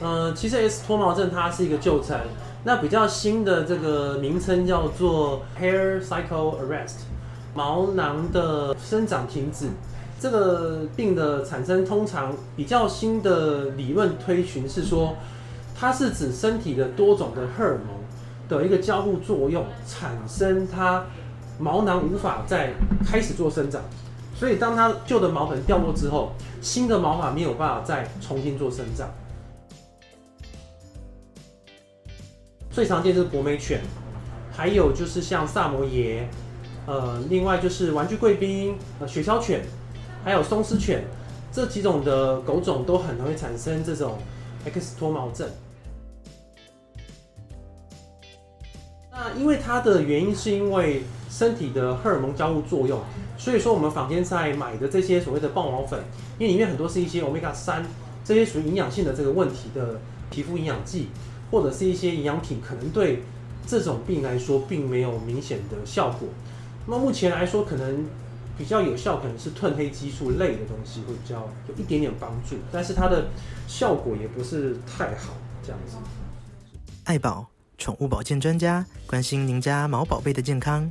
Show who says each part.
Speaker 1: 呃，其实 S 脱毛症它是一个旧称，那比较新的这个名称叫做 Hair Cycle Arrest，毛囊的生长停止。这个病的产生通常比较新的理论推寻是说，它是指身体的多种的荷尔蒙的一个交互作用，产生它毛囊无法再开始做生长，所以当它旧的毛粉掉落之后，新的毛发没有办法再重新做生长。最常见是博美犬，还有就是像萨摩耶，呃，另外就是玩具贵宾、雪橇犬，还有松狮犬，这几种的狗种都很容易产生这种 X 脱毛症。那因为它的原因是因为身体的荷尔蒙交互作用，所以说我们坊间在买的这些所谓的爆毛粉，因为里面很多是一些 Omega 三这些属于营养性的这个问题的皮肤营养剂。或者是一些营养品，可能对这种病来说并没有明显的效果。那么目前来说，可能比较有效，可能是褪黑激素类的东西会比较有一点点帮助，但是它的效果也不是太好。这样子，
Speaker 2: 爱宝宠物保健专家关心您家毛宝贝的健康。